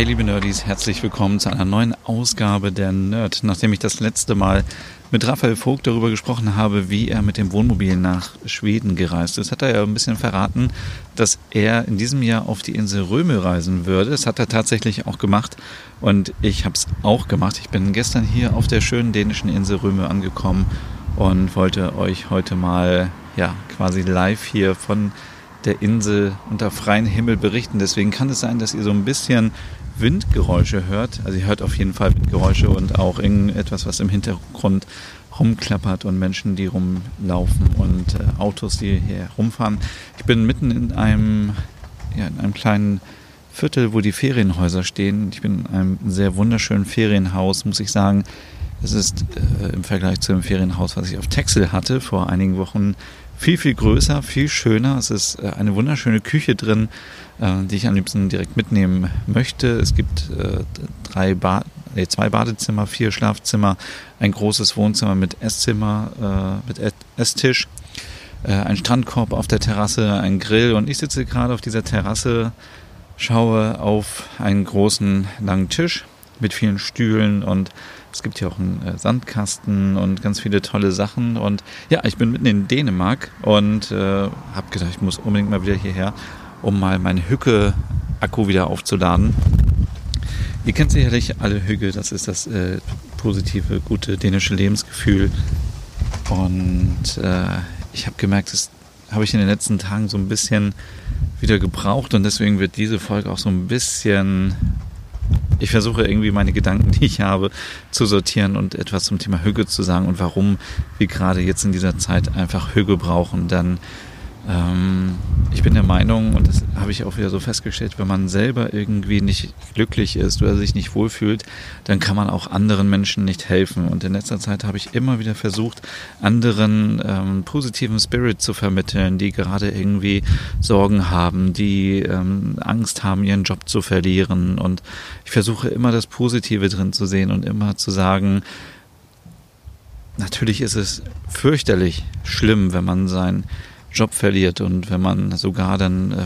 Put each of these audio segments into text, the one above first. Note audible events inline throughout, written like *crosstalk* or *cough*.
Hey liebe Nerdies, herzlich willkommen zu einer neuen Ausgabe der Nerd. Nachdem ich das letzte Mal mit Raphael Vogt darüber gesprochen habe, wie er mit dem Wohnmobil nach Schweden gereist ist, hat er ja ein bisschen verraten, dass er in diesem Jahr auf die Insel Röme reisen würde. Das hat er tatsächlich auch gemacht und ich habe es auch gemacht. Ich bin gestern hier auf der schönen dänischen Insel Röme angekommen und wollte euch heute mal ja quasi live hier von der Insel unter freiem Himmel berichten. Deswegen kann es sein, dass ihr so ein bisschen Windgeräusche hört. Also ihr hört auf jeden Fall Windgeräusche und auch irgendetwas, was im Hintergrund rumklappert und Menschen, die rumlaufen und äh, Autos, die hier rumfahren. Ich bin mitten in einem, ja, in einem kleinen Viertel, wo die Ferienhäuser stehen. Ich bin in einem sehr wunderschönen Ferienhaus, muss ich sagen. Es ist äh, im Vergleich zu dem Ferienhaus, was ich auf Texel hatte, vor einigen Wochen viel, viel größer, viel schöner. Es ist äh, eine wunderschöne Küche drin, äh, die ich am liebsten direkt mitnehmen möchte. Es gibt äh, drei ba nee, zwei Badezimmer, vier Schlafzimmer, ein großes Wohnzimmer mit Esszimmer, mit Esstisch, ein Strandkorb auf der Terrasse, ein Grill und ich sitze gerade auf dieser Terrasse, schaue auf einen großen langen Tisch mit vielen Stühlen und es gibt hier auch einen äh, Sandkasten und ganz viele tolle Sachen. Und ja, ich bin mitten in Dänemark und äh, habe gedacht, ich muss unbedingt mal wieder hierher, um mal meine Hücke-Akku wieder aufzuladen. Ihr kennt sicherlich alle Hügge, das ist das äh, positive, gute dänische Lebensgefühl. Und äh, ich habe gemerkt, das habe ich in den letzten Tagen so ein bisschen wieder gebraucht und deswegen wird diese Folge auch so ein bisschen ich versuche irgendwie meine Gedanken, die ich habe, zu sortieren und etwas zum Thema Hüge zu sagen und warum wir gerade jetzt in dieser Zeit einfach Hüge brauchen. Dann ähm, ich bin der Meinung, und das habe ich auch wieder so festgestellt, wenn man selber irgendwie nicht glücklich ist oder sich nicht wohlfühlt, dann kann man auch anderen Menschen nicht helfen. Und in letzter Zeit habe ich immer wieder versucht, anderen ähm, positiven Spirit zu vermitteln, die gerade irgendwie Sorgen haben, die ähm, Angst haben, ihren Job zu verlieren. Und ich versuche immer das Positive drin zu sehen und immer zu sagen, natürlich ist es fürchterlich schlimm, wenn man sein Job verliert und wenn man sogar dann äh,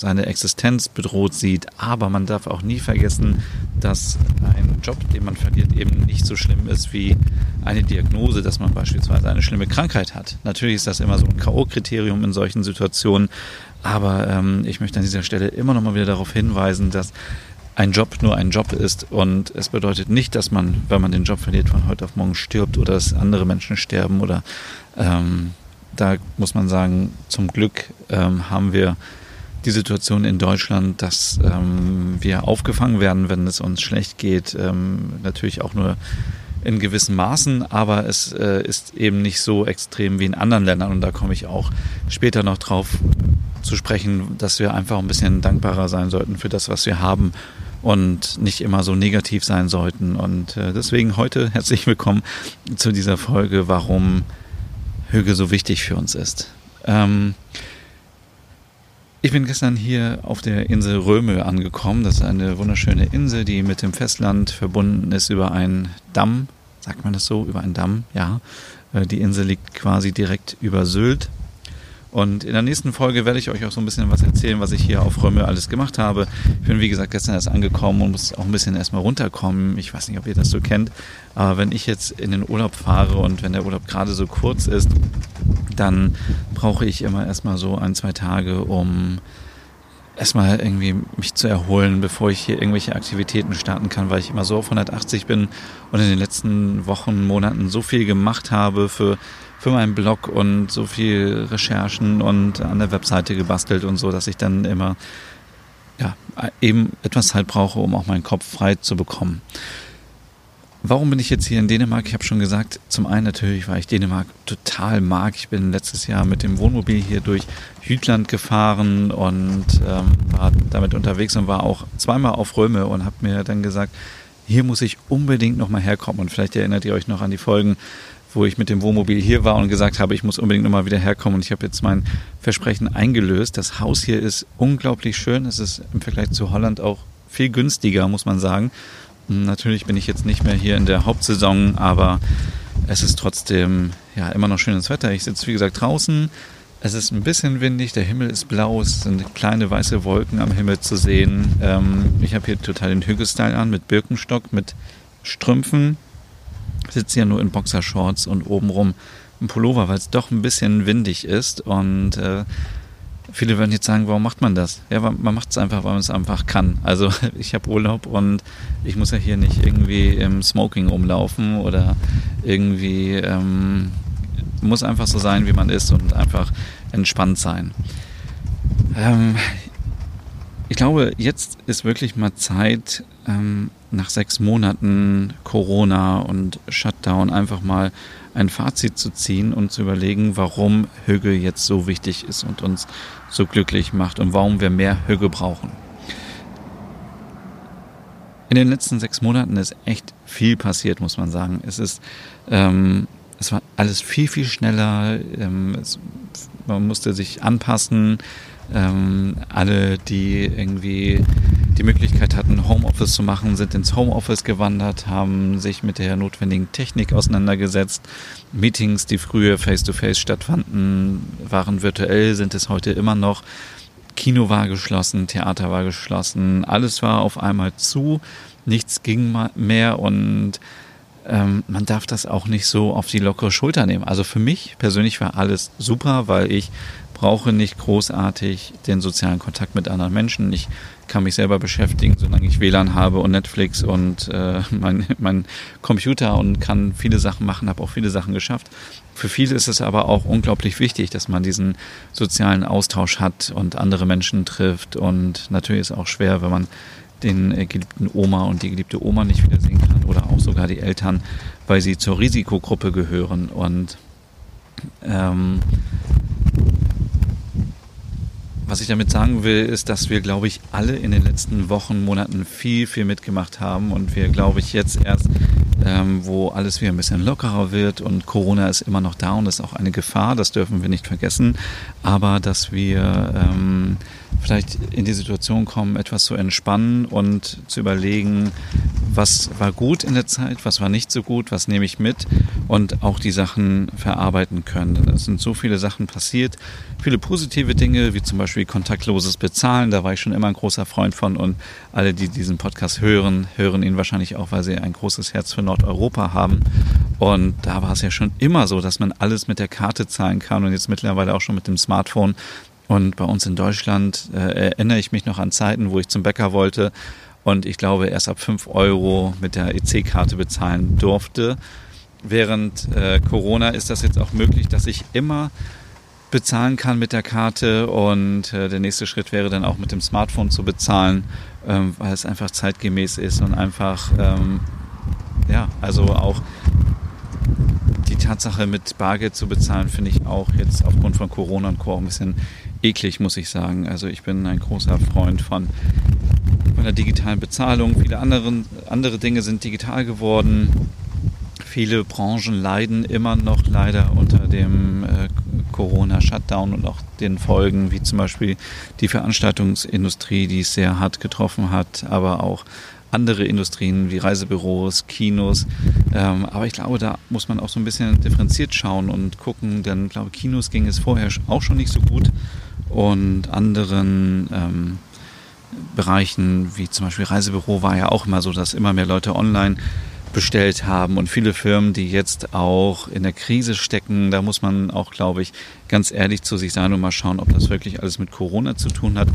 seine Existenz bedroht sieht. Aber man darf auch nie vergessen, dass ein Job, den man verliert, eben nicht so schlimm ist wie eine Diagnose, dass man beispielsweise eine schlimme Krankheit hat. Natürlich ist das immer so ein K.O.-Kriterium in solchen Situationen. Aber ähm, ich möchte an dieser Stelle immer noch mal wieder darauf hinweisen, dass ein Job nur ein Job ist und es bedeutet nicht, dass man, wenn man den Job verliert, von heute auf morgen stirbt oder dass andere Menschen sterben oder ähm, da muss man sagen, zum Glück ähm, haben wir die Situation in Deutschland, dass ähm, wir aufgefangen werden, wenn es uns schlecht geht. Ähm, natürlich auch nur in gewissen Maßen, aber es äh, ist eben nicht so extrem wie in anderen Ländern. Und da komme ich auch später noch drauf zu sprechen, dass wir einfach ein bisschen dankbarer sein sollten für das, was wir haben und nicht immer so negativ sein sollten. Und äh, deswegen heute herzlich willkommen zu dieser Folge, warum Hüge so wichtig für uns ist. Ähm, ich bin gestern hier auf der Insel Röme angekommen. Das ist eine wunderschöne Insel, die mit dem Festland verbunden ist über einen Damm. Sagt man das so? Über einen Damm, ja. Äh, die Insel liegt quasi direkt über Sylt. Und in der nächsten Folge werde ich euch auch so ein bisschen was erzählen, was ich hier auf Röme alles gemacht habe. Ich bin, wie gesagt, gestern erst angekommen und muss auch ein bisschen erstmal runterkommen. Ich weiß nicht, ob ihr das so kennt, aber wenn ich jetzt in den Urlaub fahre und wenn der Urlaub gerade so kurz ist, dann brauche ich immer erstmal so ein, zwei Tage, um erstmal irgendwie mich zu erholen, bevor ich hier irgendwelche Aktivitäten starten kann, weil ich immer so auf 180 bin und in den letzten Wochen, Monaten so viel gemacht habe für für meinen Blog und so viel Recherchen und an der Webseite gebastelt und so, dass ich dann immer ja, eben etwas Zeit brauche, um auch meinen Kopf frei zu bekommen. Warum bin ich jetzt hier in Dänemark? Ich habe schon gesagt, zum einen natürlich, weil ich Dänemark total mag. Ich bin letztes Jahr mit dem Wohnmobil hier durch Jütland gefahren und ähm, war damit unterwegs und war auch zweimal auf Röme und habe mir dann gesagt, hier muss ich unbedingt nochmal herkommen. Und vielleicht erinnert ihr euch noch an die Folgen, wo ich mit dem Wohnmobil hier war und gesagt habe, ich muss unbedingt nochmal wieder herkommen. Und ich habe jetzt mein Versprechen eingelöst. Das Haus hier ist unglaublich schön. Es ist im Vergleich zu Holland auch viel günstiger, muss man sagen. Natürlich bin ich jetzt nicht mehr hier in der Hauptsaison, aber es ist trotzdem ja immer noch schönes Wetter. Ich sitze wie gesagt draußen. Es ist ein bisschen windig, der Himmel ist blau, es sind kleine weiße Wolken am Himmel zu sehen. Ähm, ich habe hier total den Hügelstyle an mit Birkenstock, mit Strümpfen. Sitze ja nur in Boxershorts und obenrum ein Pullover, weil es doch ein bisschen windig ist und äh, Viele werden jetzt sagen, warum macht man das? Ja, man macht es einfach, weil man es einfach kann. Also *laughs* ich habe Urlaub und ich muss ja hier nicht irgendwie im Smoking umlaufen oder irgendwie ähm, muss einfach so sein, wie man ist und einfach entspannt sein. Ähm, ich glaube, jetzt ist wirklich mal Zeit, ähm, nach sechs Monaten Corona und Shutdown einfach mal ein Fazit zu ziehen und zu überlegen, warum Hügel jetzt so wichtig ist und uns so glücklich macht und warum wir mehr Hügel brauchen. In den letzten sechs Monaten ist echt viel passiert, muss man sagen. Es ist, ähm, es war alles viel, viel schneller. Ähm, es, man musste sich anpassen. Ähm, alle, die irgendwie die Möglichkeit hatten, Homeoffice zu machen, sind ins Homeoffice gewandert, haben sich mit der notwendigen Technik auseinandergesetzt. Meetings, die früher face-to-face -face stattfanden, waren virtuell, sind es heute immer noch. Kino war geschlossen, Theater war geschlossen, alles war auf einmal zu, nichts ging mehr und ähm, man darf das auch nicht so auf die lockere Schulter nehmen. Also für mich persönlich war alles super, weil ich brauche nicht großartig den sozialen Kontakt mit anderen Menschen. Ich kann mich selber beschäftigen, solange ich WLAN habe und Netflix und äh, mein, mein Computer und kann viele Sachen machen, habe auch viele Sachen geschafft. Für viele ist es aber auch unglaublich wichtig, dass man diesen sozialen Austausch hat und andere Menschen trifft. Und natürlich ist es auch schwer, wenn man den geliebten Oma und die geliebte Oma nicht wiedersehen kann oder auch sogar die Eltern, weil sie zur Risikogruppe gehören. Und ähm, was ich damit sagen will, ist, dass wir, glaube ich, alle in den letzten Wochen, Monaten viel, viel mitgemacht haben und wir, glaube ich, jetzt erst, ähm, wo alles wieder ein bisschen lockerer wird und Corona ist immer noch da und ist auch eine Gefahr, das dürfen wir nicht vergessen, aber dass wir ähm, vielleicht in die Situation kommen, etwas zu entspannen und zu überlegen, was war gut in der Zeit, was war nicht so gut, was nehme ich mit und auch die Sachen verarbeiten können. Es sind so viele Sachen passiert, viele positive Dinge, wie zum Beispiel kontaktloses Bezahlen, da war ich schon immer ein großer Freund von und alle, die diesen Podcast hören, hören ihn wahrscheinlich auch, weil sie ein großes Herz für Nordeuropa haben. Und da war es ja schon immer so, dass man alles mit der Karte zahlen kann und jetzt mittlerweile auch schon mit dem Smartphone. Und bei uns in Deutschland äh, erinnere ich mich noch an Zeiten, wo ich zum Bäcker wollte und ich glaube erst ab 5 Euro mit der EC-Karte bezahlen durfte. Während äh, Corona ist das jetzt auch möglich, dass ich immer bezahlen kann mit der Karte und äh, der nächste Schritt wäre dann auch mit dem Smartphone zu bezahlen, ähm, weil es einfach zeitgemäß ist und einfach, ähm, ja, also auch die Tatsache mit Bargeld zu bezahlen, finde ich auch jetzt aufgrund von Corona und Co. ein bisschen eklig, muss ich sagen. Also ich bin ein großer Freund von, von der digitalen Bezahlung. Viele anderen, andere Dinge sind digital geworden. Viele Branchen leiden immer noch leider unter dem äh, Corona-Shutdown und auch den Folgen, wie zum Beispiel die Veranstaltungsindustrie, die es sehr hart getroffen hat, aber auch andere Industrien wie Reisebüros, Kinos. Ähm, aber ich glaube, da muss man auch so ein bisschen differenziert schauen und gucken, denn ich glaube, Kinos ging es vorher auch schon nicht so gut und anderen ähm, Bereichen, wie zum Beispiel Reisebüro, war ja auch immer so, dass immer mehr Leute online bestellt haben und viele Firmen, die jetzt auch in der Krise stecken, da muss man auch, glaube ich, ganz ehrlich zu sich sein und mal schauen, ob das wirklich alles mit Corona zu tun hat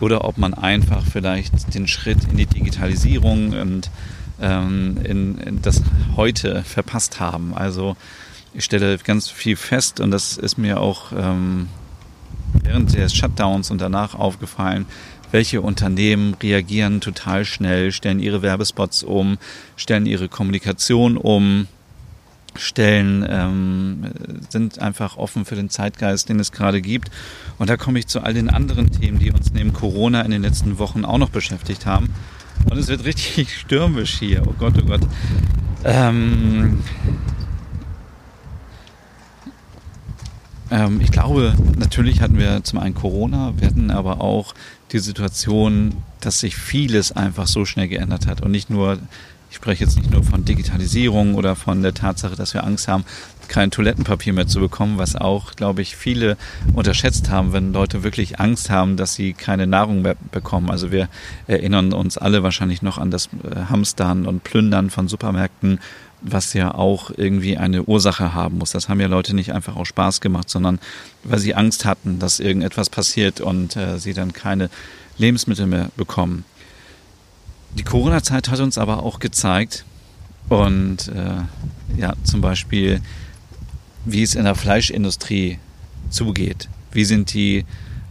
oder ob man einfach vielleicht den Schritt in die Digitalisierung und ähm, in, in das heute verpasst haben. Also ich stelle ganz viel fest und das ist mir auch ähm, während des Shutdowns und danach aufgefallen, welche Unternehmen reagieren total schnell, stellen ihre Werbespots um, stellen ihre Kommunikation um, stellen, ähm, sind einfach offen für den Zeitgeist, den es gerade gibt. Und da komme ich zu all den anderen Themen, die uns neben Corona in den letzten Wochen auch noch beschäftigt haben. Und es wird richtig *laughs* stürmisch hier. Oh Gott, oh Gott. Ähm, ähm, ich glaube, natürlich hatten wir zum einen Corona, wir hatten aber auch die Situation, dass sich vieles einfach so schnell geändert hat und nicht nur ich spreche jetzt nicht nur von Digitalisierung oder von der Tatsache, dass wir Angst haben, kein Toilettenpapier mehr zu bekommen, was auch, glaube ich, viele unterschätzt haben, wenn Leute wirklich Angst haben, dass sie keine Nahrung mehr bekommen. Also wir erinnern uns alle wahrscheinlich noch an das äh, Hamstern und Plündern von Supermärkten, was ja auch irgendwie eine Ursache haben muss. Das haben ja Leute nicht einfach aus Spaß gemacht, sondern weil sie Angst hatten, dass irgendetwas passiert und äh, sie dann keine Lebensmittel mehr bekommen. Die Corona-Zeit hat uns aber auch gezeigt, und äh, ja, zum Beispiel, wie es in der Fleischindustrie zugeht. Wie sind die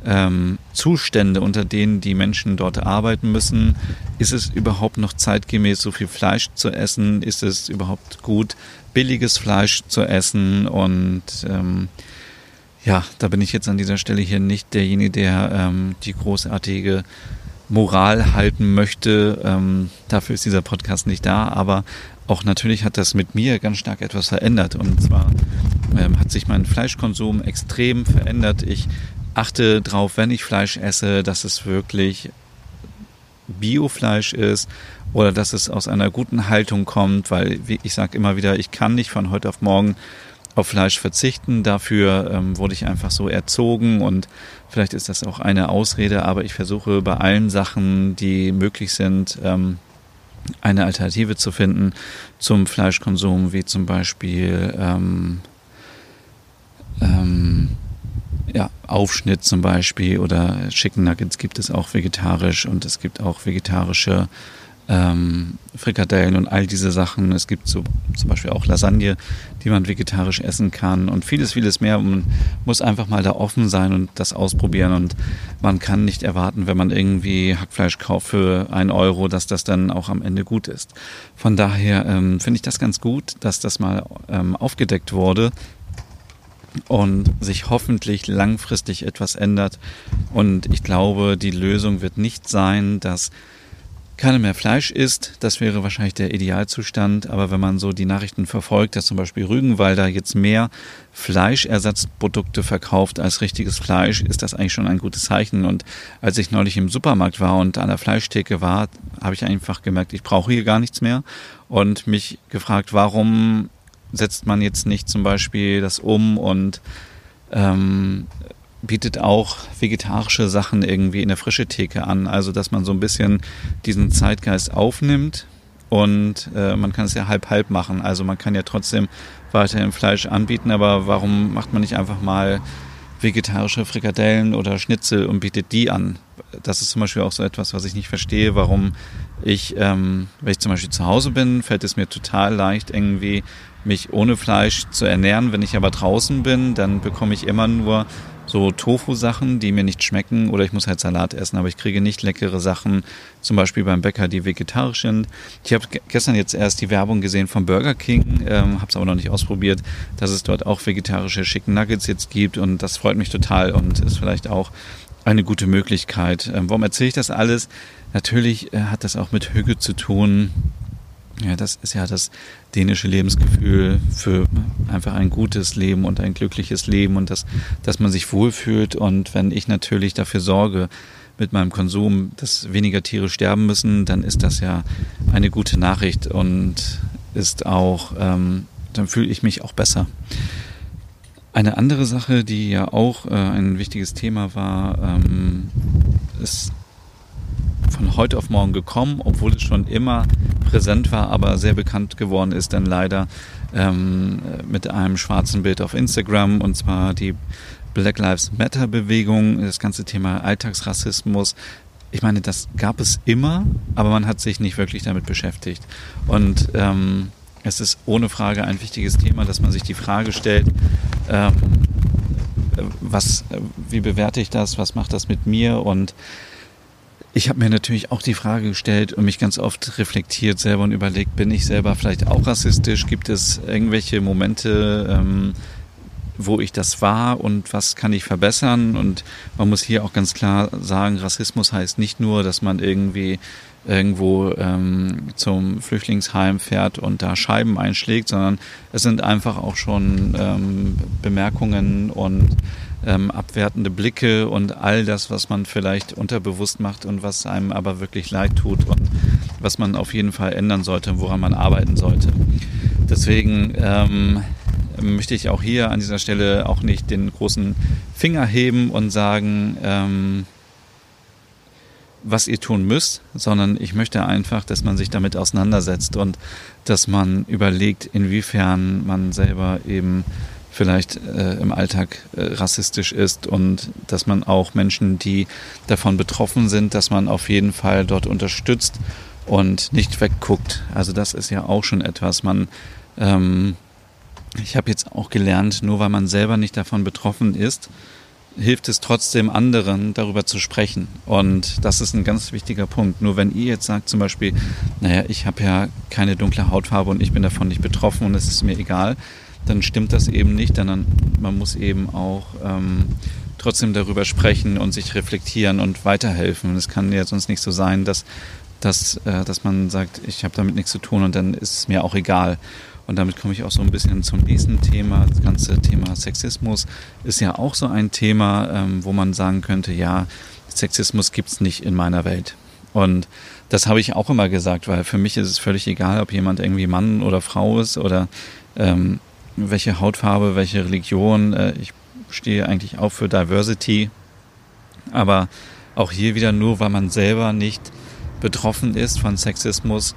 ähm, Zustände, unter denen die Menschen dort arbeiten müssen? Ist es überhaupt noch zeitgemäß, so viel Fleisch zu essen? Ist es überhaupt gut, billiges Fleisch zu essen? Und ähm, ja, da bin ich jetzt an dieser Stelle hier nicht derjenige, der ähm, die großartige Moral halten möchte. Ähm, dafür ist dieser Podcast nicht da, aber auch natürlich hat das mit mir ganz stark etwas verändert. Und zwar ähm, hat sich mein Fleischkonsum extrem verändert. Ich achte darauf, wenn ich Fleisch esse, dass es wirklich Biofleisch ist oder dass es aus einer guten Haltung kommt, weil ich sage immer wieder, ich kann nicht von heute auf morgen auf Fleisch verzichten. Dafür ähm, wurde ich einfach so erzogen und vielleicht ist das auch eine Ausrede, aber ich versuche bei allen Sachen, die möglich sind, ähm, eine Alternative zu finden zum Fleischkonsum, wie zum Beispiel ähm, ähm, ja, Aufschnitt zum Beispiel oder Chicken Nuggets gibt es auch vegetarisch und es gibt auch vegetarische ähm, Frikadellen und all diese Sachen. Es gibt so zum Beispiel auch Lasagne, die man vegetarisch essen kann und vieles, vieles mehr. Man muss einfach mal da offen sein und das ausprobieren und man kann nicht erwarten, wenn man irgendwie Hackfleisch kauft für einen Euro, dass das dann auch am Ende gut ist. Von daher ähm, finde ich das ganz gut, dass das mal ähm, aufgedeckt wurde und sich hoffentlich langfristig etwas ändert. Und ich glaube, die Lösung wird nicht sein, dass keiner mehr Fleisch isst, das wäre wahrscheinlich der Idealzustand. Aber wenn man so die Nachrichten verfolgt, dass zum Beispiel Rügenwalder jetzt mehr Fleischersatzprodukte verkauft als richtiges Fleisch, ist das eigentlich schon ein gutes Zeichen. Und als ich neulich im Supermarkt war und an der Fleischtheke war, habe ich einfach gemerkt, ich brauche hier gar nichts mehr und mich gefragt, warum setzt man jetzt nicht zum Beispiel das um und ähm, bietet auch vegetarische Sachen irgendwie in der frische Theke an. Also, dass man so ein bisschen diesen Zeitgeist aufnimmt und äh, man kann es ja halb-halb machen. Also, man kann ja trotzdem weiterhin Fleisch anbieten, aber warum macht man nicht einfach mal vegetarische Frikadellen oder Schnitzel und bietet die an? Das ist zum Beispiel auch so etwas, was ich nicht verstehe, warum ich, ähm, wenn ich zum Beispiel zu Hause bin, fällt es mir total leicht, irgendwie mich ohne Fleisch zu ernähren. Wenn ich aber draußen bin, dann bekomme ich immer nur so Tofu-Sachen, die mir nicht schmecken oder ich muss halt Salat essen, aber ich kriege nicht leckere Sachen, zum Beispiel beim Bäcker, die vegetarisch sind. Ich habe gestern jetzt erst die Werbung gesehen von Burger King, ähm, habe es aber noch nicht ausprobiert, dass es dort auch vegetarische Chicken Nuggets jetzt gibt und das freut mich total und ist vielleicht auch eine gute Möglichkeit. Ähm, warum erzähle ich das alles? Natürlich äh, hat das auch mit Hüge zu tun, ja, das ist ja das dänische Lebensgefühl für einfach ein gutes Leben und ein glückliches Leben und das, dass man sich wohlfühlt. Und wenn ich natürlich dafür sorge, mit meinem Konsum, dass weniger Tiere sterben müssen, dann ist das ja eine gute Nachricht und ist auch, ähm, dann fühle ich mich auch besser. Eine andere Sache, die ja auch äh, ein wichtiges Thema war, ähm, ist von heute auf morgen gekommen, obwohl es schon immer präsent war, aber sehr bekannt geworden ist, dann leider ähm, mit einem schwarzen Bild auf Instagram und zwar die Black Lives Matter Bewegung, das ganze Thema Alltagsrassismus. Ich meine, das gab es immer, aber man hat sich nicht wirklich damit beschäftigt. Und ähm, es ist ohne Frage ein wichtiges Thema, dass man sich die Frage stellt, ähm, was, wie bewerte ich das, was macht das mit mir und ich habe mir natürlich auch die Frage gestellt und mich ganz oft reflektiert selber und überlegt, bin ich selber vielleicht auch rassistisch? Gibt es irgendwelche Momente, ähm, wo ich das war und was kann ich verbessern? Und man muss hier auch ganz klar sagen, Rassismus heißt nicht nur, dass man irgendwie irgendwo ähm, zum Flüchtlingsheim fährt und da Scheiben einschlägt, sondern es sind einfach auch schon ähm, Bemerkungen und ähm, abwertende Blicke und all das, was man vielleicht unterbewusst macht und was einem aber wirklich leid tut und was man auf jeden Fall ändern sollte, woran man arbeiten sollte. Deswegen ähm, möchte ich auch hier an dieser Stelle auch nicht den großen Finger heben und sagen, ähm, was ihr tun müsst, sondern ich möchte einfach, dass man sich damit auseinandersetzt und dass man überlegt, inwiefern man selber eben vielleicht äh, im Alltag äh, rassistisch ist und dass man auch Menschen, die davon betroffen sind, dass man auf jeden Fall dort unterstützt und nicht wegguckt. Also das ist ja auch schon etwas. Man, ähm, ich habe jetzt auch gelernt, nur weil man selber nicht davon betroffen ist, hilft es trotzdem anderen, darüber zu sprechen. Und das ist ein ganz wichtiger Punkt. Nur wenn ihr jetzt sagt zum Beispiel, naja, ich habe ja keine dunkle Hautfarbe und ich bin davon nicht betroffen und es ist mir egal, dann stimmt das eben nicht, sondern man muss eben auch ähm, trotzdem darüber sprechen und sich reflektieren und weiterhelfen. Es kann ja sonst nicht so sein, dass, dass, äh, dass man sagt, ich habe damit nichts zu tun und dann ist es mir auch egal. Und damit komme ich auch so ein bisschen zum nächsten Thema. Das ganze Thema Sexismus ist ja auch so ein Thema, ähm, wo man sagen könnte, ja, Sexismus gibt es nicht in meiner Welt. Und das habe ich auch immer gesagt, weil für mich ist es völlig egal, ob jemand irgendwie Mann oder Frau ist oder ähm, welche Hautfarbe, welche Religion. Äh, ich stehe eigentlich auch für Diversity. Aber auch hier wieder nur, weil man selber nicht betroffen ist von Sexismus,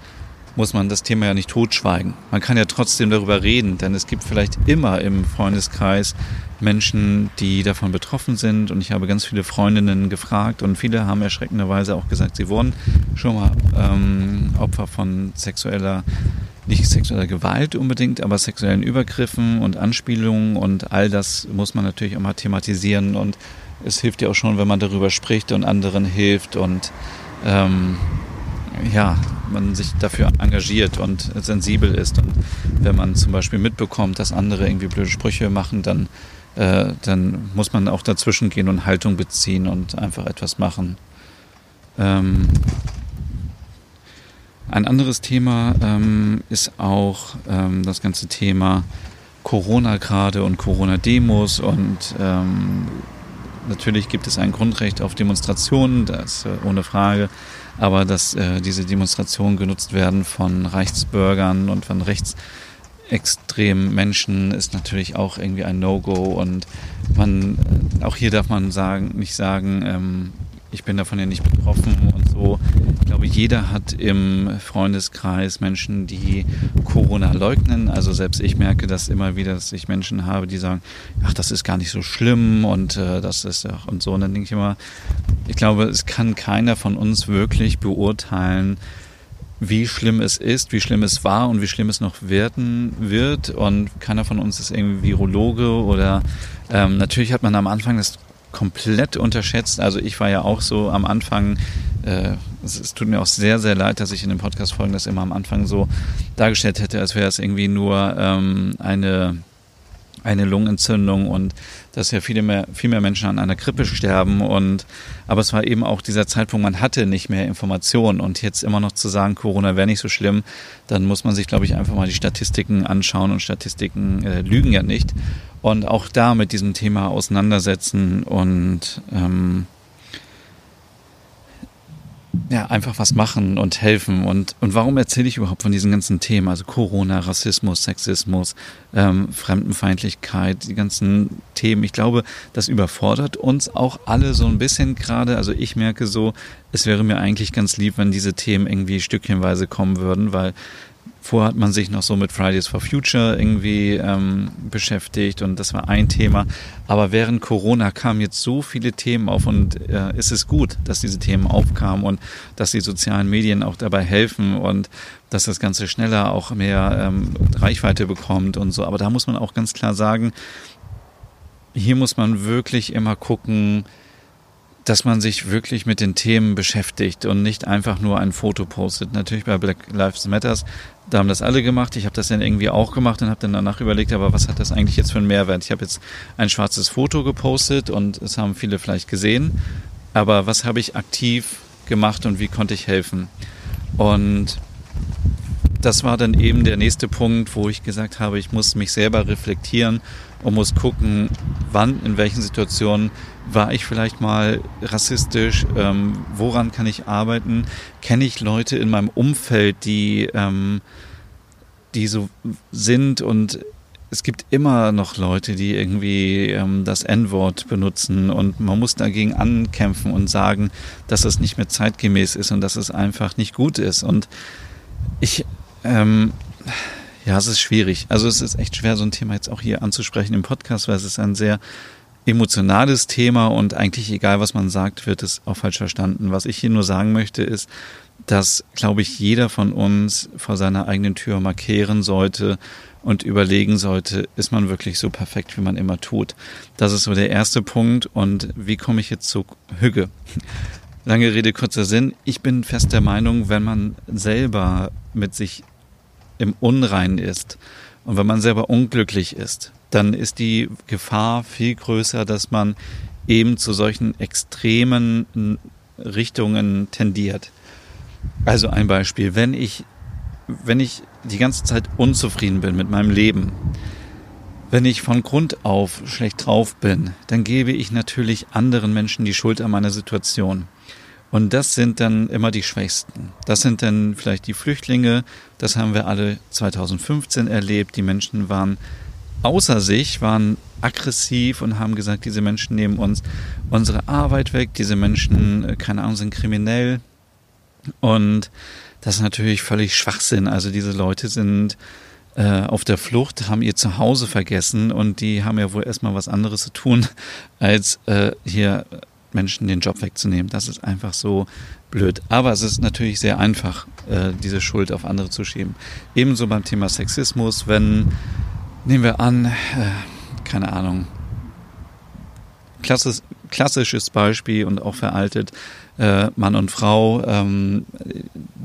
muss man das Thema ja nicht totschweigen. Man kann ja trotzdem darüber reden, denn es gibt vielleicht immer im Freundeskreis Menschen, die davon betroffen sind. Und ich habe ganz viele Freundinnen gefragt und viele haben erschreckenderweise auch gesagt, sie wurden schon mal ähm, Opfer von sexueller nicht sexueller Gewalt unbedingt, aber sexuellen Übergriffen und Anspielungen und all das muss man natürlich auch mal thematisieren und es hilft ja auch schon, wenn man darüber spricht und anderen hilft und ähm, ja, man sich dafür engagiert und sensibel ist und wenn man zum Beispiel mitbekommt, dass andere irgendwie blöde Sprüche machen, dann, äh, dann muss man auch dazwischen gehen und Haltung beziehen und einfach etwas machen. Ähm, ein anderes Thema ähm, ist auch ähm, das ganze Thema Corona gerade und Corona-Demos und ähm, natürlich gibt es ein Grundrecht auf Demonstrationen, das äh, ohne Frage, aber dass äh, diese Demonstrationen genutzt werden von Reichsbürgern und von rechtsextremen Menschen ist natürlich auch irgendwie ein No-Go und man auch hier darf man sagen nicht sagen ähm, ich bin davon ja nicht betroffen und so. Ich glaube, jeder hat im Freundeskreis Menschen, die Corona leugnen. Also selbst ich merke das immer wieder, dass ich Menschen habe, die sagen, ach, das ist gar nicht so schlimm und äh, das ist ja und so. Und dann denke ich immer, ich glaube, es kann keiner von uns wirklich beurteilen, wie schlimm es ist, wie schlimm es war und wie schlimm es noch werden wird. Und keiner von uns ist irgendwie Virologe oder ähm, natürlich hat man am Anfang das komplett unterschätzt. Also ich war ja auch so am Anfang, äh, es, es, tut mir auch sehr, sehr leid, dass ich in den Podcast-Folgen das immer am Anfang so dargestellt hätte, als wäre es irgendwie nur ähm, eine eine Lungenentzündung und dass ja viele mehr, viel mehr Menschen an einer Grippe sterben und aber es war eben auch dieser Zeitpunkt, man hatte nicht mehr Informationen und jetzt immer noch zu sagen, Corona wäre nicht so schlimm, dann muss man sich, glaube ich, einfach mal die Statistiken anschauen und Statistiken äh, lügen ja nicht und auch da mit diesem Thema auseinandersetzen und ähm, ja, einfach was machen und helfen. Und, und warum erzähle ich überhaupt von diesen ganzen Themen? Also Corona, Rassismus, Sexismus, ähm, Fremdenfeindlichkeit, die ganzen Themen. Ich glaube, das überfordert uns auch alle so ein bisschen gerade. Also ich merke so, es wäre mir eigentlich ganz lieb, wenn diese Themen irgendwie stückchenweise kommen würden, weil Vorher hat man sich noch so mit Fridays for Future irgendwie ähm, beschäftigt und das war ein Thema. Aber während Corona kamen jetzt so viele Themen auf und äh, ist es gut, dass diese Themen aufkamen und dass die sozialen Medien auch dabei helfen und dass das Ganze schneller auch mehr ähm, Reichweite bekommt und so. Aber da muss man auch ganz klar sagen, hier muss man wirklich immer gucken, dass man sich wirklich mit den Themen beschäftigt und nicht einfach nur ein Foto postet. Natürlich bei Black Lives Matters, da haben das alle gemacht. Ich habe das dann irgendwie auch gemacht und habe dann danach überlegt, aber was hat das eigentlich jetzt für einen Mehrwert? Ich habe jetzt ein schwarzes Foto gepostet und es haben viele vielleicht gesehen, aber was habe ich aktiv gemacht und wie konnte ich helfen? Und das war dann eben der nächste Punkt, wo ich gesagt habe, ich muss mich selber reflektieren und muss gucken, wann, in welchen Situationen war ich vielleicht mal rassistisch, ähm, woran kann ich arbeiten, kenne ich Leute in meinem Umfeld, die, ähm, die so sind? Und es gibt immer noch Leute, die irgendwie ähm, das N-Wort benutzen. Und man muss dagegen ankämpfen und sagen, dass es nicht mehr zeitgemäß ist und dass es einfach nicht gut ist. Und ich, ähm, ja, es ist schwierig. Also es ist echt schwer, so ein Thema jetzt auch hier anzusprechen im Podcast, weil es ist ein sehr emotionales Thema und eigentlich egal, was man sagt, wird es auch falsch verstanden. Was ich hier nur sagen möchte, ist, dass, glaube ich, jeder von uns vor seiner eigenen Tür markieren sollte und überlegen sollte, ist man wirklich so perfekt, wie man immer tut. Das ist so der erste Punkt. Und wie komme ich jetzt zu Hüge? Lange Rede, kurzer Sinn. Ich bin fest der Meinung, wenn man selber mit sich im Unrein ist und wenn man selber unglücklich ist, dann ist die Gefahr viel größer, dass man eben zu solchen extremen Richtungen tendiert. Also ein Beispiel, wenn ich, wenn ich die ganze Zeit unzufrieden bin mit meinem Leben, wenn ich von Grund auf schlecht drauf bin, dann gebe ich natürlich anderen Menschen die Schuld an meiner Situation. Und das sind dann immer die Schwächsten. Das sind dann vielleicht die Flüchtlinge. Das haben wir alle 2015 erlebt. Die Menschen waren außer sich, waren aggressiv und haben gesagt, diese Menschen nehmen uns unsere Arbeit weg. Diese Menschen, äh, keine Ahnung, sind kriminell. Und das ist natürlich völlig Schwachsinn. Also diese Leute sind äh, auf der Flucht, haben ihr Zuhause vergessen und die haben ja wohl erstmal was anderes zu tun, *laughs* als äh, hier Menschen den Job wegzunehmen. Das ist einfach so blöd. Aber es ist natürlich sehr einfach, äh, diese Schuld auf andere zu schieben. Ebenso beim Thema Sexismus, wenn, nehmen wir an, äh, keine Ahnung, klassisch, klassisches Beispiel und auch veraltet, äh, Mann und Frau, ähm,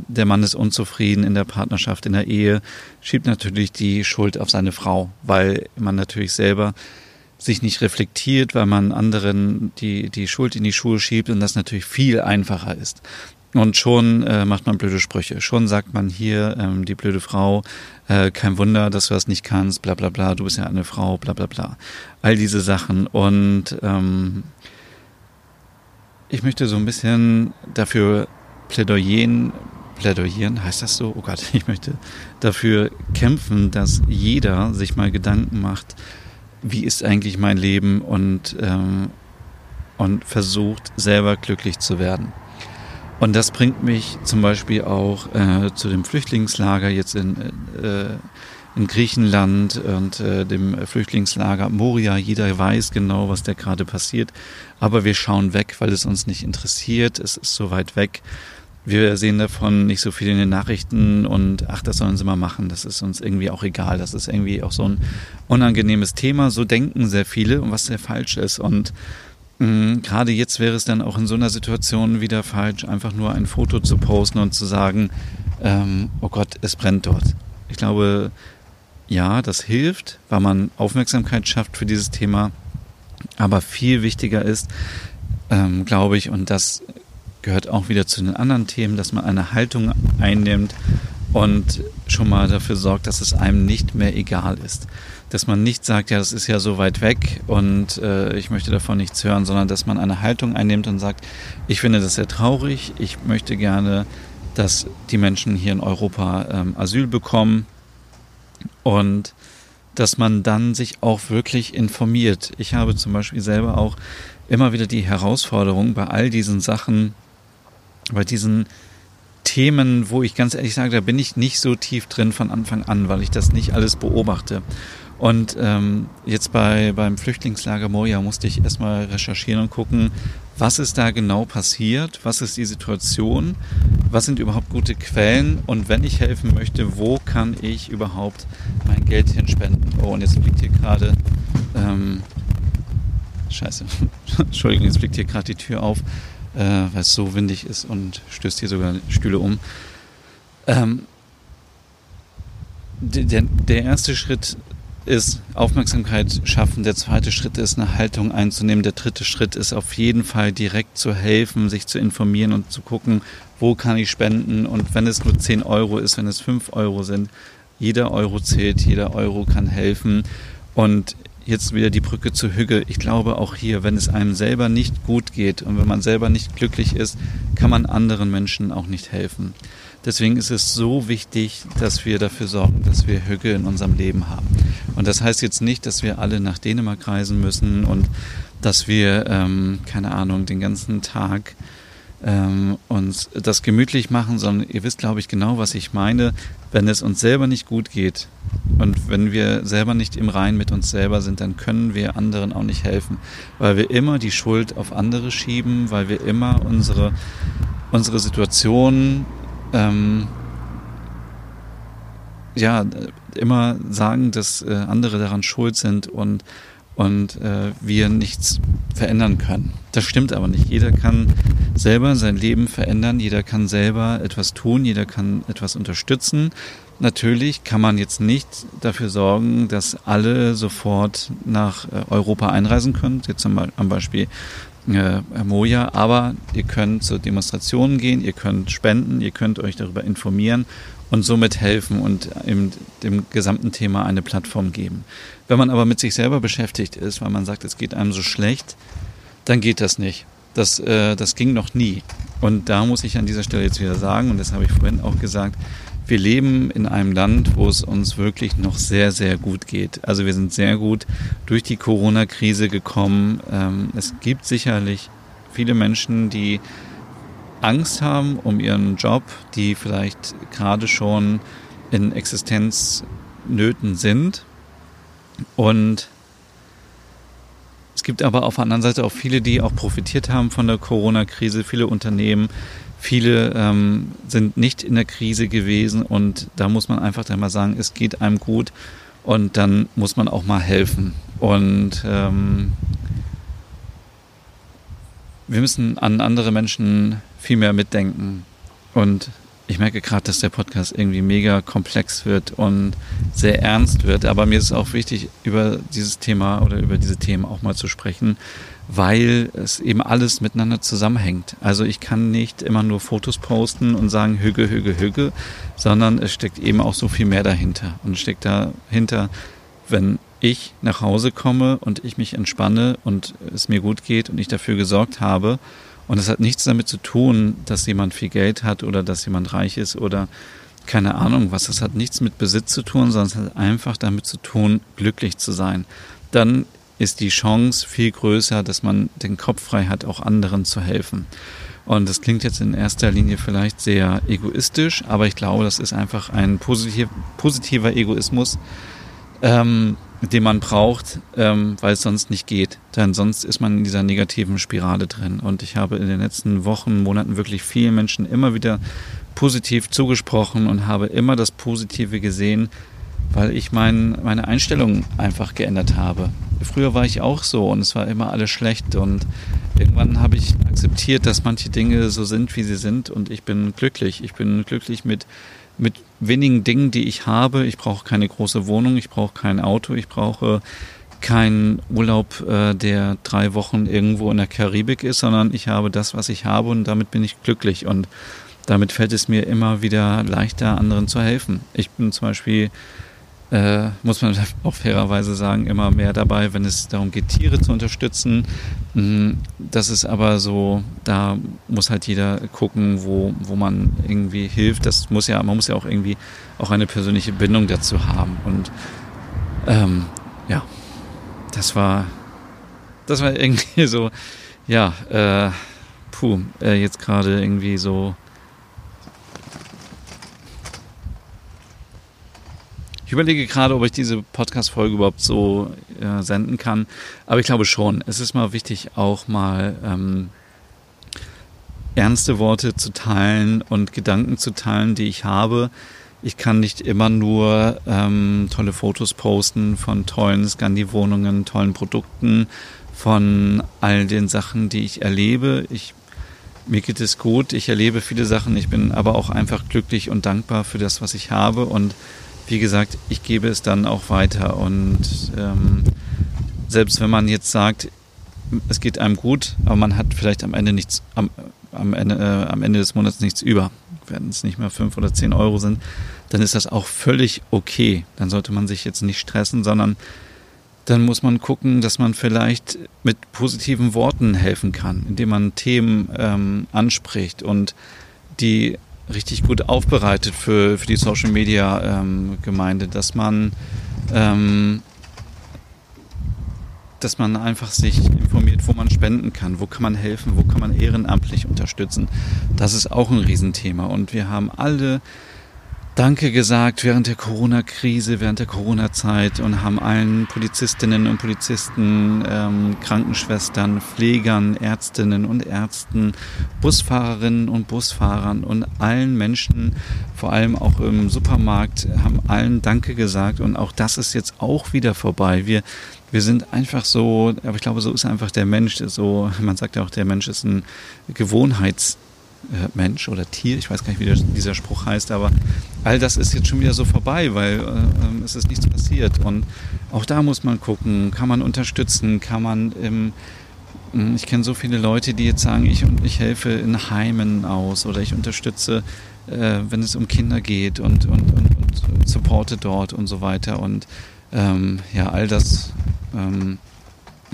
der Mann ist unzufrieden in der Partnerschaft, in der Ehe, schiebt natürlich die Schuld auf seine Frau, weil man natürlich selber sich nicht reflektiert, weil man anderen die, die Schuld in die Schuhe schiebt und das natürlich viel einfacher ist. Und schon äh, macht man blöde Sprüche. Schon sagt man hier, ähm, die blöde Frau, äh, kein Wunder, dass du das nicht kannst, bla bla bla, du bist ja eine Frau, bla bla bla. All diese Sachen. Und ähm, ich möchte so ein bisschen dafür plädoyeren, plädoyieren, heißt das so? Oh Gott, *laughs* ich möchte dafür kämpfen, dass jeder sich mal Gedanken macht, wie ist eigentlich mein Leben und, ähm, und versucht selber glücklich zu werden. Und das bringt mich zum Beispiel auch äh, zu dem Flüchtlingslager jetzt in, äh, in Griechenland und äh, dem Flüchtlingslager Moria. Jeder weiß genau, was da gerade passiert. Aber wir schauen weg, weil es uns nicht interessiert. Es ist so weit weg wir sehen davon nicht so viel in den Nachrichten und ach, das sollen sie mal machen, das ist uns irgendwie auch egal, das ist irgendwie auch so ein unangenehmes Thema, so denken sehr viele und was sehr falsch ist. Und mh, mm, gerade jetzt wäre es dann auch in so einer Situation wieder falsch, einfach nur ein Foto zu posten und zu sagen, ähm, oh Gott, es brennt dort. Ich glaube, ja, das hilft, weil man Aufmerksamkeit schafft für dieses Thema, aber viel wichtiger ist, ähm, glaube ich, und das gehört auch wieder zu den anderen Themen, dass man eine Haltung einnimmt und schon mal dafür sorgt, dass es einem nicht mehr egal ist. Dass man nicht sagt, ja, das ist ja so weit weg und äh, ich möchte davon nichts hören, sondern dass man eine Haltung einnimmt und sagt, ich finde das sehr traurig, ich möchte gerne, dass die Menschen hier in Europa ähm, Asyl bekommen und dass man dann sich auch wirklich informiert. Ich habe zum Beispiel selber auch immer wieder die Herausforderung, bei all diesen Sachen bei diesen Themen, wo ich ganz ehrlich sage, da bin ich nicht so tief drin von Anfang an, weil ich das nicht alles beobachte. Und ähm, jetzt bei, beim Flüchtlingslager Moria musste ich erstmal recherchieren und gucken, was ist da genau passiert, was ist die Situation, was sind überhaupt gute Quellen und wenn ich helfen möchte, wo kann ich überhaupt mein Geld hinspenden. Oh, und jetzt liegt hier gerade ähm, scheiße. *laughs* Entschuldigung, jetzt fliegt hier gerade die Tür auf, äh, weil es so windig ist und stößt hier sogar Stühle um. Ähm, der, der erste Schritt ist Aufmerksamkeit schaffen. Der zweite Schritt ist eine Haltung einzunehmen. Der dritte Schritt ist auf jeden Fall direkt zu helfen, sich zu informieren und zu gucken, wo kann ich spenden. Und wenn es nur 10 Euro ist, wenn es 5 Euro sind, jeder Euro zählt, jeder Euro kann helfen. Und jetzt wieder die Brücke zu Hügge. Ich glaube auch hier, wenn es einem selber nicht gut geht und wenn man selber nicht glücklich ist, kann man anderen Menschen auch nicht helfen. Deswegen ist es so wichtig, dass wir dafür sorgen, dass wir Hügge in unserem Leben haben. Und das heißt jetzt nicht, dass wir alle nach Dänemark reisen müssen und dass wir, ähm, keine Ahnung, den ganzen Tag ähm, uns das gemütlich machen, sondern ihr wisst, glaube ich, genau, was ich meine. Wenn es uns selber nicht gut geht und wenn wir selber nicht im Rein mit uns selber sind, dann können wir anderen auch nicht helfen, weil wir immer die Schuld auf andere schieben, weil wir immer unsere, unsere Situation ähm, ja, immer sagen, dass äh, andere daran schuld sind und, und äh, wir nichts verändern können. Das stimmt aber nicht. Jeder kann selber sein Leben verändern, jeder kann selber etwas tun, jeder kann etwas unterstützen. Natürlich kann man jetzt nicht dafür sorgen, dass alle sofort nach äh, Europa einreisen können. Jetzt am Beispiel äh, Moja, aber ihr könnt zu Demonstrationen gehen, ihr könnt spenden, ihr könnt euch darüber informieren und somit helfen und im, dem gesamten Thema eine Plattform geben. Wenn man aber mit sich selber beschäftigt ist, weil man sagt, es geht einem so schlecht, dann geht das nicht. Das, äh, das ging noch nie. Und da muss ich an dieser Stelle jetzt wieder sagen, und das habe ich vorhin auch gesagt, wir leben in einem Land, wo es uns wirklich noch sehr, sehr gut geht. Also wir sind sehr gut durch die Corona-Krise gekommen. Ähm, es gibt sicherlich viele Menschen, die Angst haben um ihren Job, die vielleicht gerade schon in Existenznöten sind. Und es gibt aber auf der anderen Seite auch viele, die auch profitiert haben von der Corona-Krise, viele Unternehmen, Viele ähm, sind nicht in der Krise gewesen und da muss man einfach dann mal sagen, es geht einem gut und dann muss man auch mal helfen. Und ähm, wir müssen an andere Menschen viel mehr mitdenken. Und ich merke gerade, dass der Podcast irgendwie mega komplex wird und sehr ernst wird. Aber mir ist auch wichtig, über dieses Thema oder über diese Themen auch mal zu sprechen, weil es eben alles miteinander zusammenhängt. Also ich kann nicht immer nur Fotos posten und sagen Hüge, Hüge, Hüge, sondern es steckt eben auch so viel mehr dahinter. Und steckt dahinter, wenn ich nach Hause komme und ich mich entspanne und es mir gut geht und ich dafür gesorgt habe. Und es hat nichts damit zu tun, dass jemand viel Geld hat oder dass jemand reich ist oder keine Ahnung was. Es hat nichts mit Besitz zu tun, sondern es hat einfach damit zu tun, glücklich zu sein. Dann ist die Chance viel größer, dass man den Kopf frei hat, auch anderen zu helfen. Und das klingt jetzt in erster Linie vielleicht sehr egoistisch, aber ich glaube, das ist einfach ein positiv, positiver Egoismus, ähm, den man braucht, ähm, weil es sonst nicht geht. Denn sonst ist man in dieser negativen Spirale drin. Und ich habe in den letzten Wochen, Monaten wirklich vielen Menschen immer wieder positiv zugesprochen und habe immer das Positive gesehen, weil ich mein, meine Einstellung einfach geändert habe. Früher war ich auch so und es war immer alles schlecht und irgendwann habe ich akzeptiert, dass manche Dinge so sind, wie sie sind und ich bin glücklich. Ich bin glücklich mit, mit wenigen Dingen, die ich habe. Ich brauche keine große Wohnung, ich brauche kein Auto, ich brauche keinen Urlaub, äh, der drei Wochen irgendwo in der Karibik ist, sondern ich habe das, was ich habe und damit bin ich glücklich und damit fällt es mir immer wieder leichter, anderen zu helfen. Ich bin zum Beispiel äh, muss man *laughs* auch fairerweise sagen, immer mehr dabei, wenn es darum geht, Tiere zu unterstützen. Mm, das ist aber so, da muss halt jeder gucken, wo, wo man irgendwie hilft. Das muss ja, man muss ja auch irgendwie auch eine persönliche Bindung dazu haben. Und ähm, ja, das war, das war *laughs* irgendwie so, ja, äh, puh, äh, jetzt gerade irgendwie so Ich überlege gerade, ob ich diese Podcast-Folge überhaupt so äh, senden kann. Aber ich glaube schon. Es ist mal wichtig, auch mal ähm, ernste Worte zu teilen und Gedanken zu teilen, die ich habe. Ich kann nicht immer nur ähm, tolle Fotos posten von tollen Scandi-Wohnungen, tollen Produkten, von all den Sachen, die ich erlebe. Ich, mir geht es gut, ich erlebe viele Sachen, ich bin aber auch einfach glücklich und dankbar für das, was ich habe. Und wie gesagt, ich gebe es dann auch weiter. Und ähm, selbst wenn man jetzt sagt, es geht einem gut, aber man hat vielleicht am Ende nichts, am, am, Ende, äh, am Ende des Monats nichts über, wenn es nicht mehr fünf oder zehn Euro sind, dann ist das auch völlig okay. Dann sollte man sich jetzt nicht stressen, sondern dann muss man gucken, dass man vielleicht mit positiven Worten helfen kann, indem man Themen ähm, anspricht und die richtig gut aufbereitet für, für die Social Media ähm, Gemeinde, dass man ähm, dass man einfach sich informiert, wo man spenden kann, wo kann man helfen, wo kann man ehrenamtlich unterstützen. Das ist auch ein Riesenthema. Und wir haben alle Danke gesagt während der Corona-Krise, während der Corona-Zeit und haben allen Polizistinnen und Polizisten, ähm, Krankenschwestern, Pflegern, Ärztinnen und Ärzten, Busfahrerinnen und Busfahrern und allen Menschen, vor allem auch im Supermarkt, haben allen Danke gesagt und auch das ist jetzt auch wieder vorbei. Wir wir sind einfach so, aber ich glaube, so ist einfach der Mensch. So, man sagt ja auch, der Mensch ist ein Gewohnheitsmensch oder Tier. Ich weiß gar nicht, wie dieser Spruch heißt, aber all das ist jetzt schon wieder so vorbei, weil äh, es ist nichts passiert. Und auch da muss man gucken, kann man unterstützen, kann man im hm, ich kenne so viele Leute, die jetzt sagen, ich, ich helfe in Heimen aus oder ich unterstütze, äh, wenn es um Kinder geht und, und, und, und supporte dort und so weiter. Und ähm, ja, all das ähm,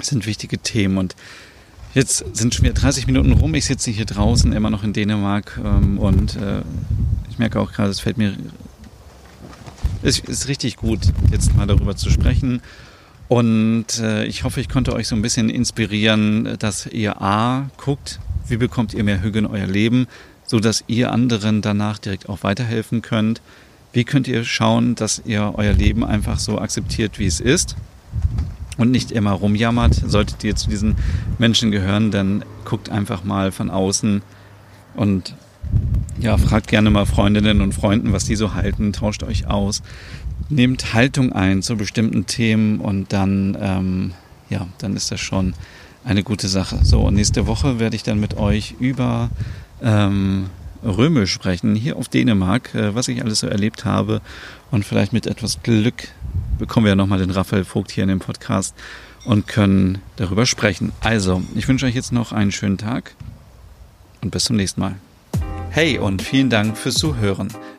sind wichtige Themen. Und jetzt sind schon wieder 30 Minuten rum. Ich sitze hier draußen, immer noch in Dänemark. Ähm, und äh, ich merke auch gerade, es fällt mir. Es ist richtig gut, jetzt mal darüber zu sprechen. Und äh, ich hoffe, ich konnte euch so ein bisschen inspirieren, dass ihr A guckt, wie bekommt ihr mehr Hüge in euer Leben, so dass ihr anderen danach direkt auch weiterhelfen könnt. Wie könnt ihr schauen, dass ihr euer Leben einfach so akzeptiert, wie es ist? Und nicht immer rumjammert. Solltet ihr zu diesen Menschen gehören, dann guckt einfach mal von außen und ja, fragt gerne mal Freundinnen und Freunden, was die so halten, tauscht euch aus, nehmt Haltung ein zu bestimmten Themen und dann, ähm, ja, dann ist das schon eine gute Sache. So, und nächste Woche werde ich dann mit euch über ähm, Römisch sprechen, hier auf Dänemark, äh, was ich alles so erlebt habe und vielleicht mit etwas Glück bekommen wir ja nochmal den Raphael Vogt hier in dem Podcast und können darüber sprechen. Also, ich wünsche euch jetzt noch einen schönen Tag und bis zum nächsten Mal. Hey und vielen Dank fürs Zuhören.